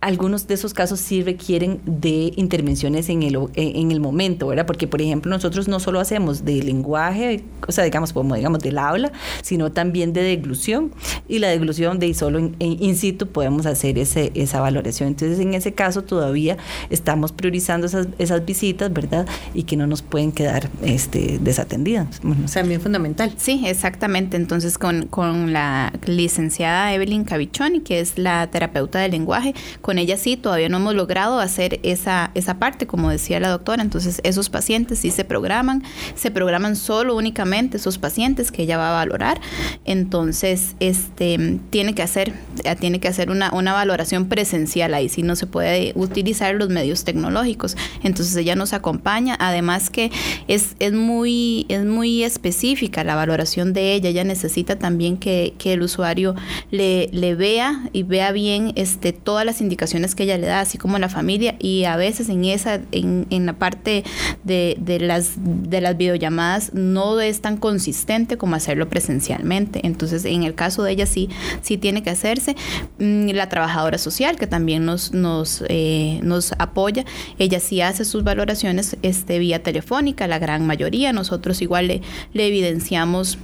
algunos de esos casos sí requieren de intervenciones en el, en el momento, ¿verdad? Porque, por ejemplo, nosotros no solo hacemos de lenguaje, o sea, digamos, como digamos, del habla, sino también de deglución. Y la deglución de solo en, in situ podemos hacer ese, esa valoración. Entonces, en ese caso todavía estamos priorizando esas, esas visitas, ¿verdad? Y que no nos pueden quedar este, desatendidas. Bueno, también fundamental. Sí, exactamente. Entonces, con, con la licenciada Evelyn Cavichoni, que es la terapeuta del lenguaje, con ella sí, todavía no hemos logrado hacer esa, esa parte, como decía la doctora. Entonces, esos pacientes sí se programan, se programan solo únicamente esos pacientes que ella va a valorar. Entonces, este tiene que hacer, eh, tiene que hacer una, una valoración presencial ahí, si no se puede utilizar los medios tecnológicos. Entonces, ella nos acompaña, además que es, es, muy, es muy específica la valoración de ella. Ella necesita también que, que el usuario le, le vea y vea bien este, todas las indicaciones que ella le da, así como la familia, y a veces en esa, en, en la parte de, de, las, de las videollamadas no es tan consistente como hacerlo presencialmente. Entonces, en el caso de ella sí, sí tiene que hacerse. Mm, la trabajadora social, que también nos, nos, eh, nos apoya, ella sí hace sus valoraciones este, vía telefónica, la gran mayoría. Nosotros igual le, le evidenciamos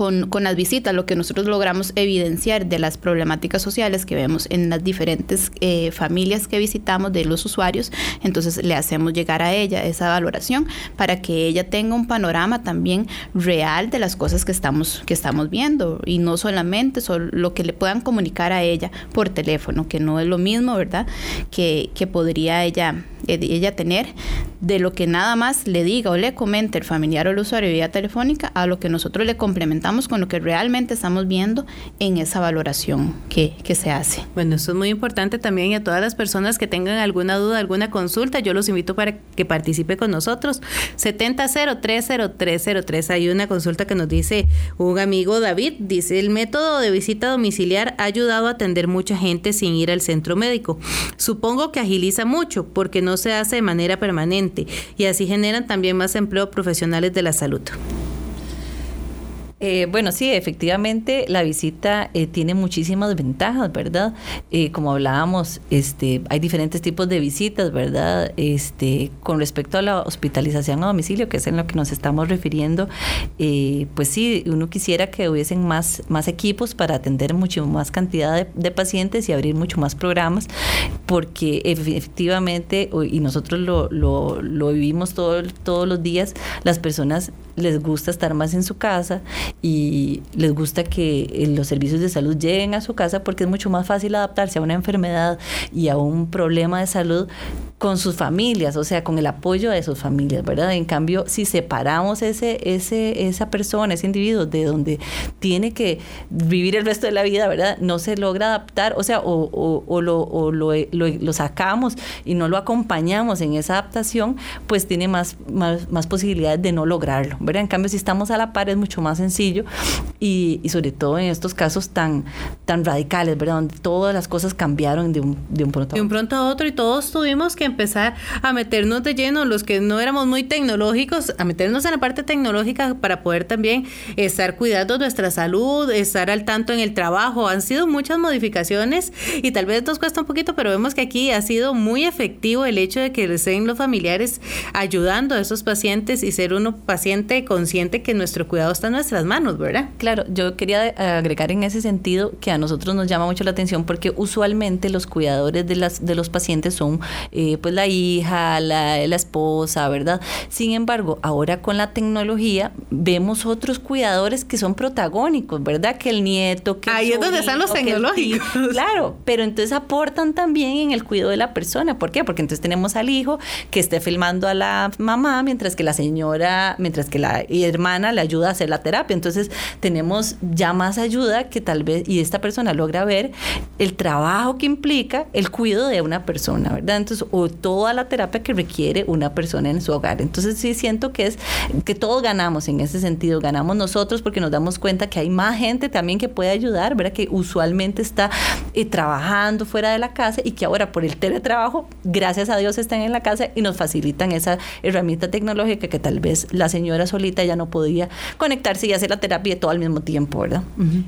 con, las visitas, lo que nosotros logramos evidenciar de las problemáticas sociales que vemos en las diferentes eh, familias que visitamos de los usuarios, entonces le hacemos llegar a ella esa valoración para que ella tenga un panorama también real de las cosas que estamos, que estamos viendo y no solamente lo que le puedan comunicar a ella por teléfono, que no es lo mismo, ¿verdad? Que, podría ella ella tener de lo que nada más le diga o le comente el familiar o el usuario vía telefónica a lo que nosotros le complementamos con lo que realmente estamos viendo en esa valoración que, que se hace. Bueno, eso es muy importante también y a todas las personas que tengan alguna duda, alguna consulta, yo los invito para que participe con nosotros. 70030303. Hay una consulta que nos dice un amigo David, dice, el método de visita domiciliar ha ayudado a atender mucha gente sin ir al centro médico. Supongo que agiliza mucho porque no se hace de manera permanente y así generan también más empleo profesionales de la salud. Eh, bueno, sí, efectivamente la visita eh, tiene muchísimas ventajas, ¿verdad? Eh, como hablábamos, este, hay diferentes tipos de visitas, ¿verdad? Este, con respecto a la hospitalización a domicilio, que es en lo que nos estamos refiriendo, pues sí, uno quisiera que hubiesen más, más equipos para atender mucho más cantidad de, pacientes y abrir mucho más programas, porque efectivamente, y nosotros lo, lo, lo vivimos todo, todos los días, las personas les gusta estar más en su casa y les gusta que eh, los servicios de salud lleguen a su casa porque es mucho más fácil adaptarse a una enfermedad y a un problema de salud con sus familias, o sea, con el apoyo de sus familias, ¿verdad? En cambio, si separamos ese, ese, esa persona, ese individuo de donde tiene que vivir el resto de la vida, ¿verdad? No se logra adaptar, o sea, o, o, lo, o lo, lo, sacamos y no lo acompañamos en esa adaptación, pues tiene más, más, más posibilidades de no lograrlo, ¿verdad? En cambio, si estamos a la par es mucho más sencillo y, y sobre todo en estos casos tan, tan radicales, ¿verdad? Donde todas las cosas cambiaron de un, de un pronto a otro. De un pronto a otro y todos tuvimos que empezar a meternos de lleno, los que no éramos muy tecnológicos, a meternos en la parte tecnológica para poder también estar cuidando nuestra salud, estar al tanto en el trabajo. Han sido muchas modificaciones y tal vez nos cuesta un poquito, pero vemos que aquí ha sido muy efectivo el hecho de que estén los familiares ayudando a esos pacientes y ser uno paciente consciente que nuestro cuidado está en nuestras manos, ¿verdad? Claro, yo quería agregar en ese sentido que a nosotros nos llama mucho la atención porque usualmente los cuidadores de, las, de los pacientes son eh, pues la hija, la, la esposa, ¿verdad? Sin embargo, ahora con la tecnología vemos otros cuidadores que son protagónicos, ¿verdad? Que el nieto, que el Ahí es donde están los el tío. tecnológicos. Claro, pero entonces aportan también en el cuidado de la persona. ¿Por qué? Porque entonces tenemos al hijo que esté filmando a la mamá mientras que la señora, mientras que la hermana le ayuda a hacer la terapia. Entonces tenemos ya más ayuda que tal vez, y esta persona logra ver el trabajo que implica el cuidado de una persona, ¿verdad? Entonces, o toda la terapia que requiere una persona en su hogar. Entonces sí siento que es que todos ganamos en ese sentido. Ganamos nosotros porque nos damos cuenta que hay más gente también que puede ayudar, ¿verdad? Que usualmente está eh, trabajando fuera de la casa y que ahora por el teletrabajo, gracias a Dios, están en la casa y nos facilitan esa herramienta tecnológica que tal vez la señora solita ya no podía conectarse y hacer la terapia todo al mismo tiempo, ¿verdad?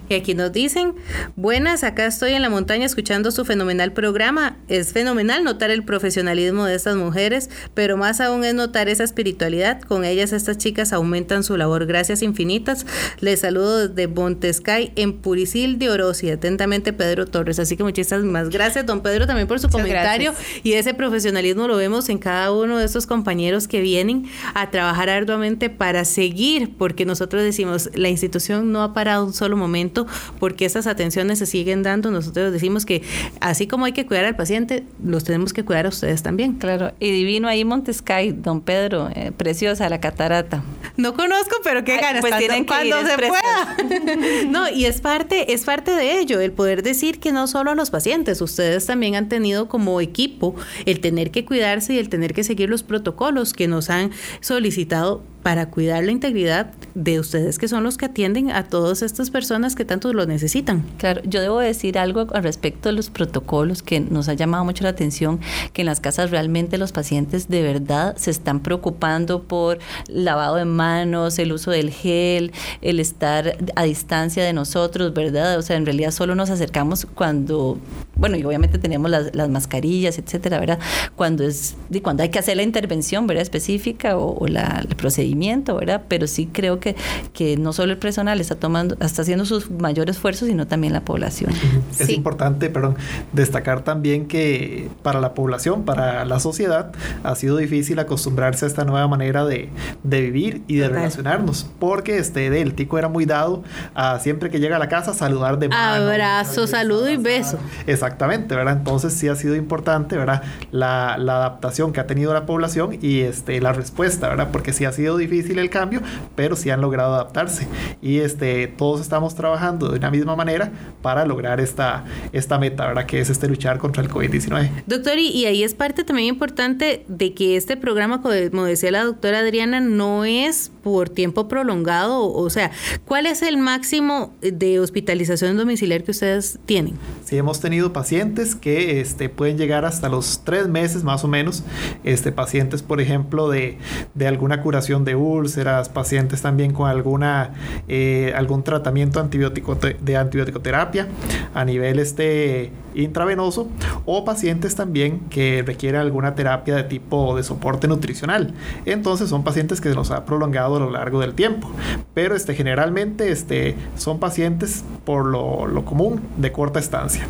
Y aquí nos dicen, buenas, acá estoy en la montaña escuchando su fenomenal programa. Es fenomenal notar el profesionalismo de estas mujeres, pero más aún es notar esa espiritualidad. Con ellas estas chicas aumentan su labor. Gracias infinitas. Les saludo desde Montescay en Puricil de Orosi. Atentamente Pedro Torres. Así que muchísimas gracias, don Pedro, también por su Muchas comentario. Y ese profesionalismo lo vemos en cada uno de estos compañeros que vienen a trabajar arduamente para seguir, porque nosotros decimos, la institución no ha parado un solo momento, porque estas atenciones se siguen dando. Nosotros decimos que así como hay que cuidar al paciente, los tenemos que cuidar a ustedes también. Claro, y divino ahí Montescay, don Pedro, eh, preciosa la catarata. No conozco, pero qué Ay, ganas. pues tienen que cuando ir, se pueda. no, y es parte, es parte de ello, el poder decir que no solo a los pacientes, ustedes también han tenido como equipo el tener que cuidarse y el tener que seguir los protocolos que nos han solicitado para cuidar la integridad de ustedes que son los que atienden a todas estas personas que tanto lo necesitan. Claro, yo debo decir algo al respecto de los protocolos que nos ha llamado mucho la atención, que en las casas realmente los pacientes de verdad se están preocupando por lavado de manos, el uso del gel, el estar a distancia de nosotros, ¿verdad? O sea, en realidad solo nos acercamos cuando, bueno, y obviamente tenemos las, las mascarillas, etcétera, ¿verdad? Cuando es, cuando hay que hacer la intervención, ¿verdad? Específica o, o la, el procedimiento, ¿verdad? Pero sí creo que, que no solo el personal está tomando, está haciendo sus mayores esfuerzos, sino también la población. Es Sí. importante, perdón, destacar también que para la población, para la sociedad, ha sido difícil acostumbrarse a esta nueva manera de, de vivir y de Total. relacionarnos, porque este del tico era muy dado a siempre que llega a la casa saludar de mano. Abrazo, saludo y beso. Exactamente, ¿verdad? Entonces sí ha sido importante, ¿verdad? La, la adaptación que ha tenido la población y este, la respuesta, ¿verdad? Porque sí ha sido difícil el cambio, pero sí han logrado adaptarse. Y este, todos estamos trabajando de una misma manera para lograr esta, esta meta, ¿verdad? Que es este luchar contra el COVID-19. Doctor, y, y ahí es parte también importante de que este programa, como decía la doctora Adriana, no es por tiempo prolongado, o, o sea, ¿cuál es el máximo de hospitalización domiciliar que ustedes tienen? Sí, hemos tenido pacientes que este, pueden llegar hasta los tres meses más o menos. Este, pacientes, por ejemplo, de, de alguna curación de úlceras, pacientes también con alguna, eh, algún tratamiento antibiótico de antibioticoterapia a nivel este, intravenoso, o pacientes también que requieren alguna terapia de tipo de soporte nutricional. Entonces son pacientes que se nos ha prolongado a lo largo del tiempo. Pero este, generalmente este, son pacientes por lo, lo común de corta estancia.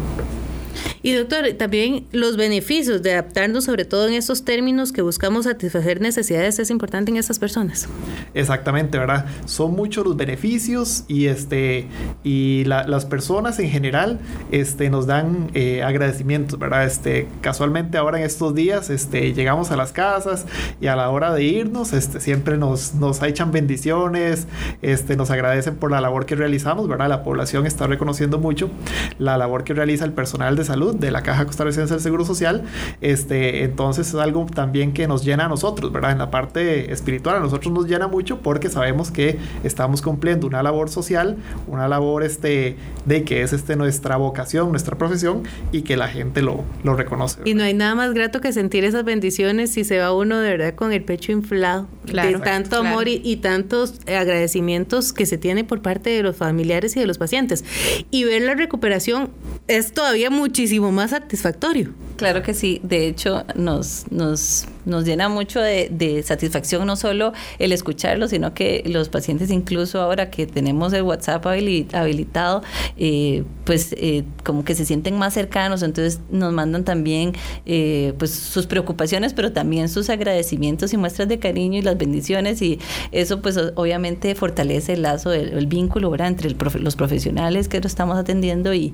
Y doctor, también los beneficios de adaptarnos, sobre todo en estos términos que buscamos satisfacer necesidades, es importante en estas personas. Exactamente, ¿verdad? Son muchos los beneficios y este y la- las personas en general este, nos dan eh, agradecimientos, ¿verdad? Este, casualmente ahora en estos días este, llegamos a las casas y a la hora de irnos este, siempre nos, nos echan bendiciones, este, nos agradecen por la labor que realizamos, ¿verdad? La población está reconociendo mucho la labor que realiza el personal de salud de la Caja Costarricense del Seguro Social. Este, entonces es algo también que nos llena a nosotros, ¿verdad? En la parte espiritual a nosotros nos llena mucho porque sabemos que estamos cumpliendo una labor social, una labor este, de que es este, nuestra vocación, nuestra profesión y que la gente lo, lo reconoce. Y no hay nada más grato que sentir esas bendiciones si se va uno de verdad con el pecho inflado Claro, de tanto claro. amor y, y tantos agradecimientos que se tiene por parte de los familiares y de los pacientes. Y ver la recuperación es todavía muchísimo más satisfactorio. Claro que sí. De hecho, nos, nos, nos llena mucho de, de, satisfacción no solo el escucharlo, sino que los pacientes, incluso ahora que tenemos el WhatsApp habilitado, eh, pues eh, como que se sienten más cercanos. Entonces nos mandan también eh, pues sus preocupaciones, pero también sus agradecimientos y muestras de cariño y las bendiciones. Y eso pues obviamente fortalece el lazo, el, vínculo ¿verdad? entre los profesionales que lo estamos atendiendo y,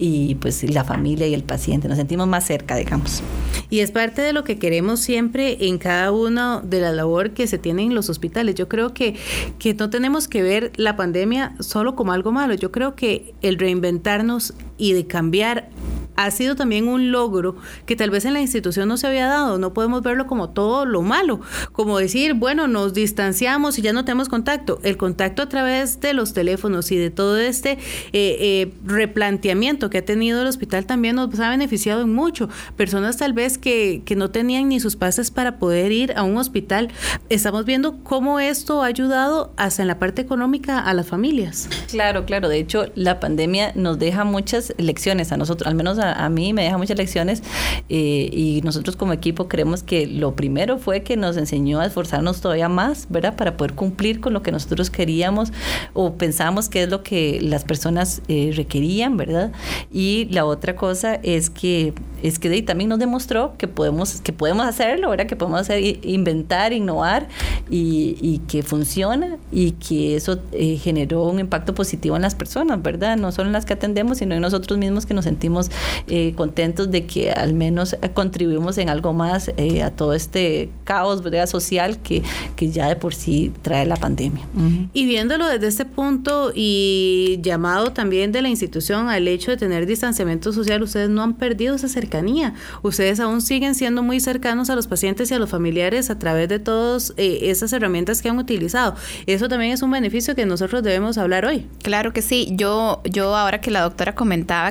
y pues la familia y el paciente. Nos sentimos más cerca, digamos. Y es parte de lo que queremos siempre en cada uno de la labor que se tiene en los hospitales. Yo creo que, que no tenemos que ver la pandemia solo como algo malo. Yo creo que el reinventarnos y de cambiar ha sido también un logro que tal vez en la institución no se había dado. No podemos verlo como todo lo malo, como decir, bueno, nos distanciamos y ya no tenemos contacto. El contacto a través de los teléfonos y de todo este eh, eh, replanteamiento que ha tenido el hospital también nos ha beneficiado en mucho. Personas tal vez que, que no tenían ni sus pases para poder ir a un hospital. Estamos viendo cómo esto ha ayudado hasta en la parte económica a las familias. Claro, claro. De hecho, la pandemia nos deja muchas lecciones a nosotros, al menos a, mí me deja muchas lecciones eh, y nosotros como equipo creemos que lo primero fue que nos enseñó a esforzarnos todavía más, ¿verdad? Para poder cumplir con lo que nosotros queríamos o pensábamos que es lo que las personas eh, requerían, ¿verdad? Y la otra cosa es que es que también nos demostró que podemos que podemos hacerlo, ¿verdad? Que podemos hacer inventar, innovar y, y que funciona y que eso eh, generó un impacto positivo en las personas, ¿verdad? No solo en las que atendemos, sino en nosotros mismos que nos sentimos eh, contentos de que al menos contribuimos en algo más eh, a todo este caos social que, que ya de por sí trae la pandemia. Y viéndolo desde este punto y llamado también de la institución al hecho de tener distanciamiento social, ustedes no han perdido esa cercanía. Ustedes aún siguen siendo muy cercanos a los pacientes y a los familiares a través de todas eh, esas herramientas que han utilizado. Eso también es un beneficio que nosotros debemos hablar hoy. Claro que sí. Yo, yo ahora que la doctora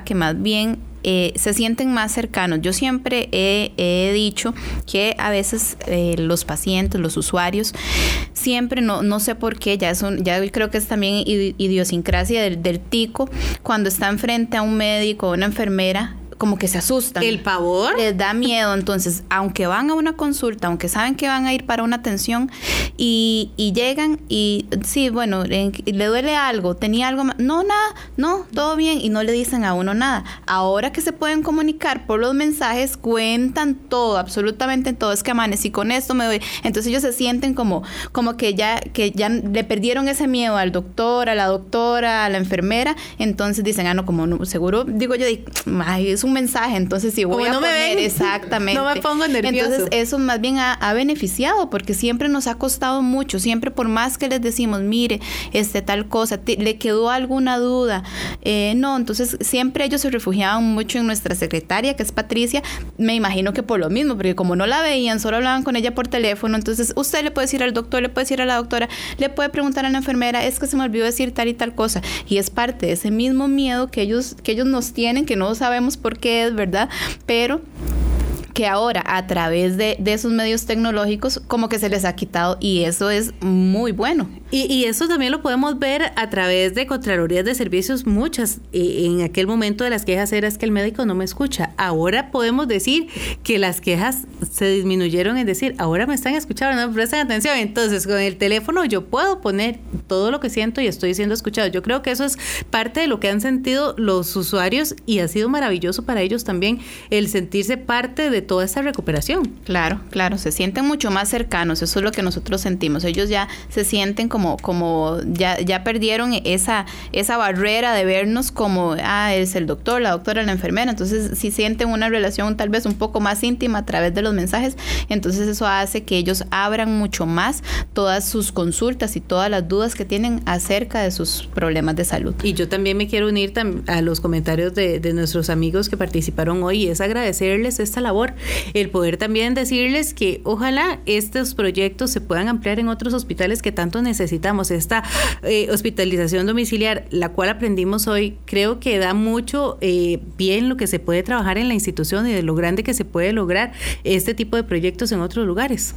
que más bien eh, se sienten más cercanos. Yo siempre he, dicho que a veces eh, los pacientes, los usuarios, siempre, no, no sé por qué, ya, es ya creo que es también idiosincrasia del, del tico, cuando están frente a un médico o una enfermera, como que se asustan. ¿El pavor? Les da miedo. Entonces, aunque van a una consulta, aunque saben que van a ir para una atención y, llegan y sí, bueno, le duele algo, tenía algo más. No, nada, no, todo bien. Y no le dicen a uno nada. Ahora que se pueden comunicar por los mensajes, cuentan todo, absolutamente todo. Es que amanecí con esto, me doy. Entonces ellos se sienten como, como que ya, que ya le perdieron ese miedo al doctor, a la doctora, a la enfermera. Entonces dicen, ah, no, como no, seguro, digo yo, ay, es un mensaje, entonces si voy a poner exactamente. no me pongo nervioso. Entonces eso más bien ha, beneficiado porque siempre nos ha costado mucho, siempre por más que les decimos, mire, este tal cosa, le quedó alguna duda, eh, no, entonces siempre ellos se refugiaban mucho en nuestra secretaria, que es Patricia, me imagino que por lo mismo, porque como no la veían, solo hablaban con ella por teléfono, entonces usted le puede decir al doctor, le puede decir a la doctora, le puede preguntar a la enfermera, es que se me olvidó decir tal y tal cosa, y es parte de ese mismo miedo que ellos, que ellos nos tienen, que no sabemos por qué es, ¿verdad? Pero que ahora a través de, de, esos medios tecnológicos como que se les ha quitado y eso es muy bueno. Y, y eso también lo podemos ver a través de Contralorías de Servicios, muchas. en aquel momento de las quejas era que el médico no me escucha. Ahora podemos decir que las quejas se disminuyeron en decir, ahora me están escuchando, no me prestan atención. Entonces con el teléfono yo puedo poner todo lo que siento y estoy siendo escuchado. Yo creo que eso es parte de lo que han sentido los usuarios y ha sido maravilloso para ellos también el sentirse parte de toda esta recuperación. Claro, claro, se sienten mucho más cercanos, eso es lo que nosotros sentimos. Ellos ya se sienten como, como ya, ya perdieron esa, esa barrera de vernos como, ah, es el doctor, la doctora, la enfermera. Entonces, si sienten una relación tal vez un poco más íntima a través de los mensajes, entonces eso hace que ellos abran mucho más todas sus consultas y todas las dudas que tienen acerca de sus problemas de salud. Y yo también me quiero unir a los comentarios de, de nuestros amigos que participaron hoy y es agradecerles esta labor el poder también decirles que ojalá estos proyectos se puedan ampliar en otros hospitales que tanto necesitamos. Esta eh, hospitalización domiciliar, la cual aprendimos hoy, creo que da mucho eh, bien lo que se puede trabajar en la institución y de lo grande que se puede lograr este tipo de proyectos en otros lugares.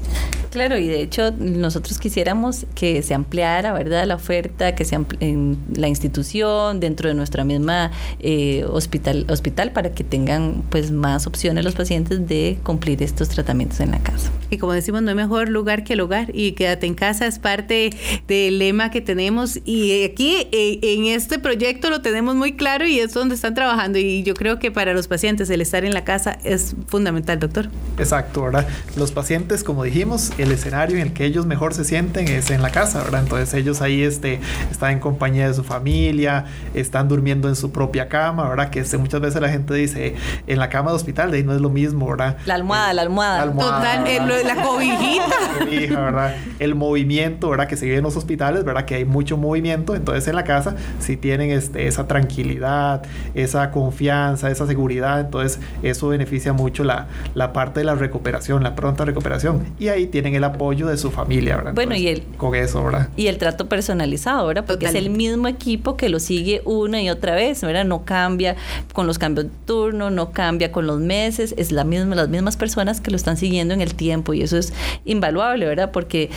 Claro, y de hecho nosotros quisiéramos que se ampliara, ¿verdad?, la oferta, que se en la institución, dentro de nuestra misma eh, hospital, hospital, para que tengan pues más opciones los pacientes de cumplir estos tratamientos en la casa. Y como decimos, no hay mejor lugar que el hogar y quédate en casa es parte del lema que tenemos y aquí eh, en este proyecto lo tenemos muy claro y es donde están trabajando y yo creo que para los pacientes el estar en la casa es fundamental, doctor. Exacto, ¿verdad? Los pacientes, como dijimos, el escenario en el que ellos mejor se sienten es en la casa, ¿verdad? Entonces ellos ahí este, están en compañía de su familia, están durmiendo en su propia cama, ¿verdad? Que este, muchas veces la gente dice, en la cama de hospital, de ahí no es lo mismo, ¿verdad? La almohada, la almohada. La Total, la cobijita. ¿verdad? El movimiento, ¿verdad? Que se vive en los hospitales, ¿verdad? Que hay mucho movimiento, entonces en la casa si tienen este, esa tranquilidad, esa confianza, esa seguridad, entonces eso beneficia mucho la, la parte de la recuperación, la pronta recuperación. Y ahí tienen el apoyo de su familia, ¿verdad? Bueno, y el, con eso, ¿verdad? Y el trato personalizado, ¿verdad? Porque es el mismo equipo que lo sigue una y otra vez, ¿verdad? No cambia con los cambios de turno, no cambia con los meses, es la misma, las mismas personas que lo están siguiendo en el tiempo y eso es invaluable, ¿verdad? Porque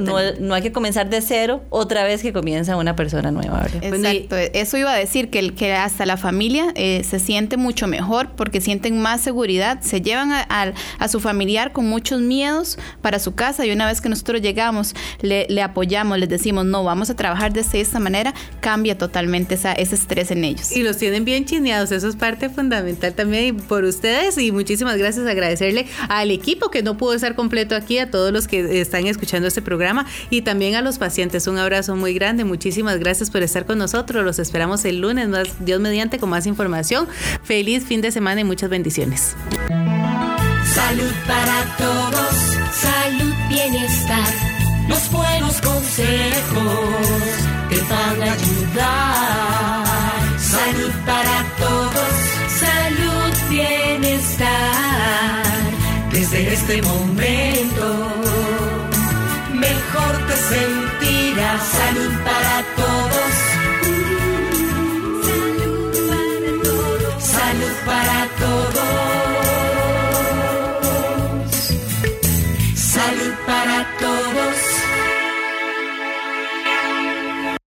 no, no, hay que comenzar de cero otra vez que comienza una persona nueva, ¿verdad? Exacto, eso iba a decir que, que hasta la familia eh, se siente mucho mejor porque sienten más seguridad, se llevan a, a, su familiar con muchos miedos para su casa y una vez que nosotros llegamos, le, le apoyamos, les decimos, no, vamos a trabajar de esta manera, cambia totalmente esa, ese estrés en ellos. Y los tienen bien chineados, eso es parte fundamental también por ustedes y muchísimas gracias, agradecerle al equipo que no pudo estar completo aquí, a todos los que están escuchando este programa y también a los pacientes. Un abrazo muy grande, muchísimas gracias por estar con nosotros, los esperamos el lunes, más Dios mediante, con más información. Feliz fin de semana y muchas bendiciones. Salud para todos, salud, bienestar, los buenos consejos te van a ayudar. Desde este momento mejor te sentirás. Salud para todos